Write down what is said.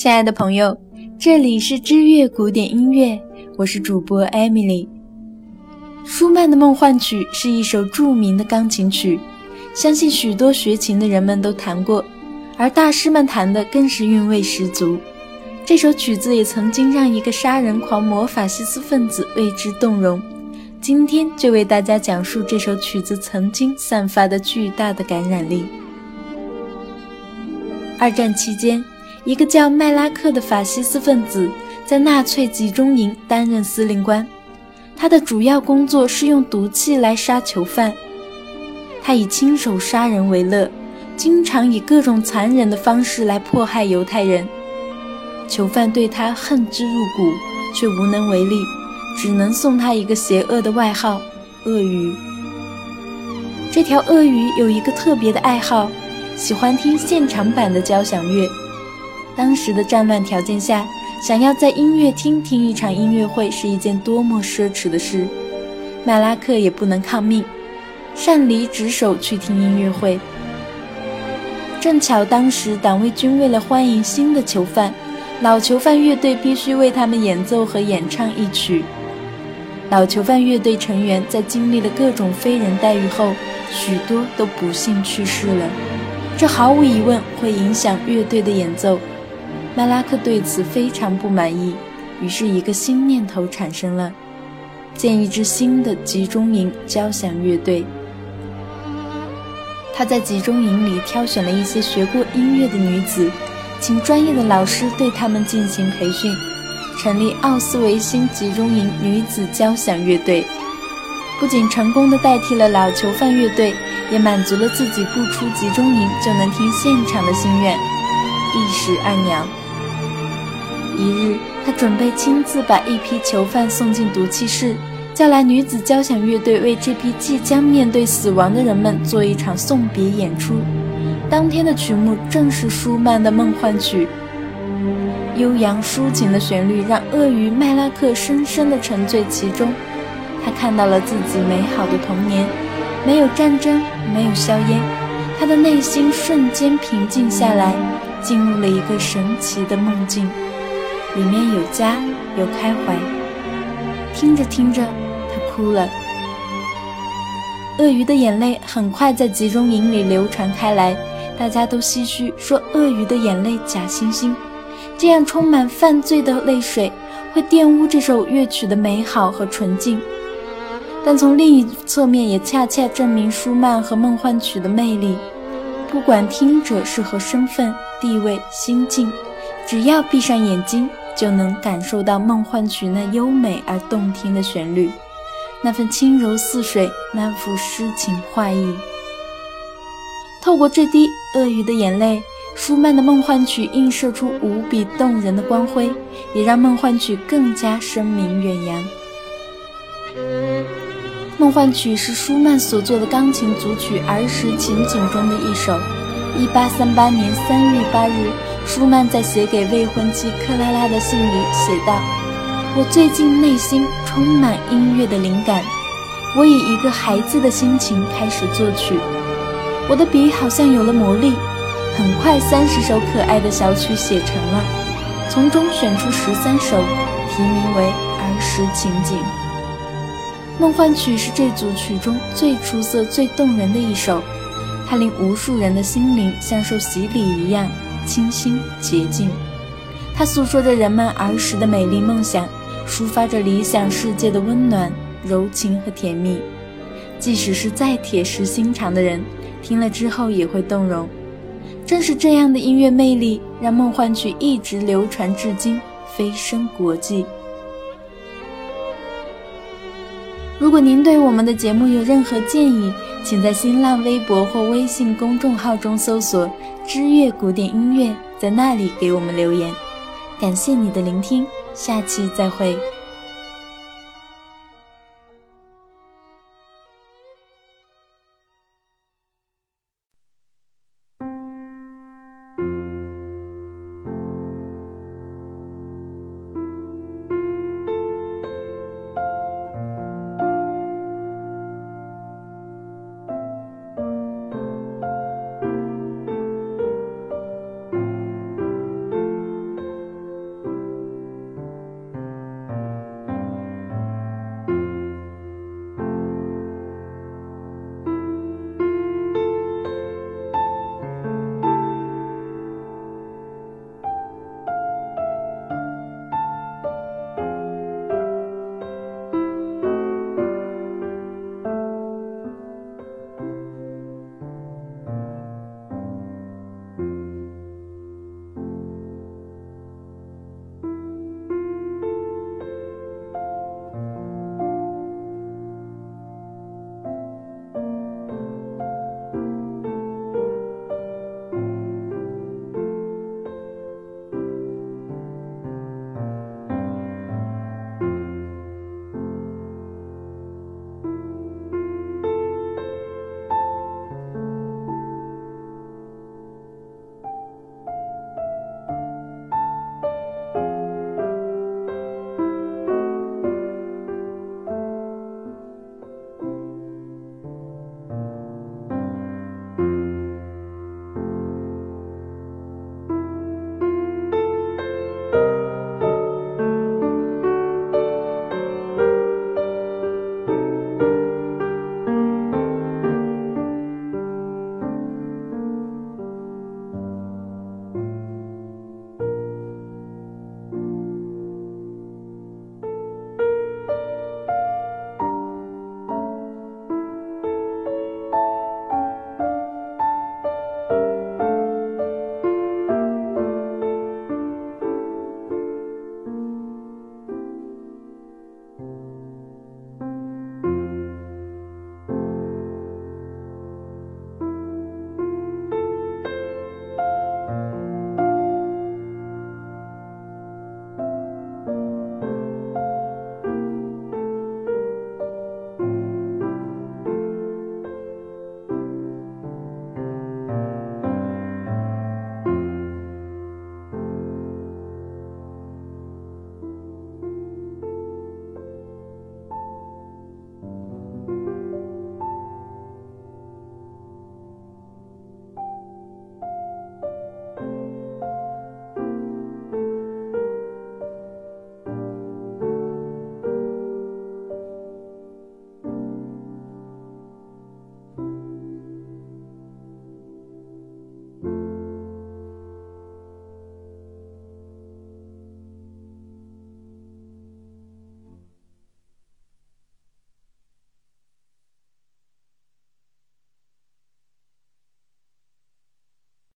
亲爱的朋友，这里是知乐古典音乐，我是主播 Emily。舒曼的梦幻曲是一首著名的钢琴曲，相信许多学琴的人们都弹过，而大师们弹的更是韵味十足。这首曲子也曾经让一个杀人狂魔法西斯分子为之动容。今天就为大家讲述这首曲子曾经散发的巨大的感染力。二战期间。一个叫麦拉克的法西斯分子在纳粹集中营担任司令官，他的主要工作是用毒气来杀囚犯。他以亲手杀人为乐，经常以各种残忍的方式来迫害犹太人。囚犯对他恨之入骨，却无能为力，只能送他一个邪恶的外号——鳄鱼。这条鳄鱼有一个特别的爱好，喜欢听现场版的交响乐。当时的战乱条件下，想要在音乐厅听一场音乐会是一件多么奢侈的事。麦拉克也不能抗命，擅离职守去听音乐会。正巧当时党卫军为了欢迎新的囚犯，老囚犯乐队必须为他们演奏和演唱一曲。老囚犯乐队成员在经历了各种非人待遇后，许多都不幸去世了。这毫无疑问会影响乐队的演奏。麦拉克对此非常不满意，于是一个新念头产生了：建一支新的集中营交响乐队。他在集中营里挑选了一些学过音乐的女子，请专业的老师对他们进行培训，成立奥斯维辛集中营女子交响乐队。不仅成功的代替了老囚犯乐队，也满足了自己不出集中营就能听现场的心愿，一石二鸟。一日，他准备亲自把一批囚犯送进毒气室，叫来女子交响乐队为这批即将面对死亡的人们做一场送别演出。当天的曲目正是舒曼的《梦幻曲》，悠扬抒情的旋律让鳄鱼麦拉克深深地沉醉其中。他看到了自己美好的童年，没有战争，没有硝烟，他的内心瞬间平静下来，进入了一个神奇的梦境。里面有家，有开怀。听着听着，他哭了。鳄鱼的眼泪很快在集中营里流传开来，大家都唏嘘说：“鳄鱼的眼泪假惺惺。”这样充满犯罪的泪水会玷污这首乐曲的美好和纯净。但从另一侧面，也恰恰证明舒曼和梦幻曲的魅力。不管听者是何身份、地位、心境，只要闭上眼睛。就能感受到梦幻曲那优美而动听的旋律，那份轻柔似水，那幅诗情画意。透过这滴鳄鱼的眼泪，舒曼的梦幻曲映射出无比动人的光辉，也让梦幻曲更加声名远扬。梦幻曲是舒曼所作的钢琴组曲儿时情景中的一首。一八三八年三月八日。舒曼在写给未婚妻克拉拉的信里写道：“我最近内心充满音乐的灵感，我以一个孩子的心情开始作曲，我的笔好像有了魔力，很快三十首可爱的小曲写成了，从中选出十三首，题名为《儿时情景》。梦幻曲是这组曲中最出色、最动人的一首，它令无数人的心灵像受洗礼一样。”清新洁净，它诉说着人们儿时的美丽梦想，抒发着理想世界的温暖、柔情和甜蜜。即使是再铁石心肠的人，听了之后也会动容。正是这样的音乐魅力，让梦幻曲一直流传至今，飞升国际。如果您对我们的节目有任何建议，请在新浪微博或微信公众号中搜索“知乐古典音乐”，在那里给我们留言。感谢你的聆听，下期再会。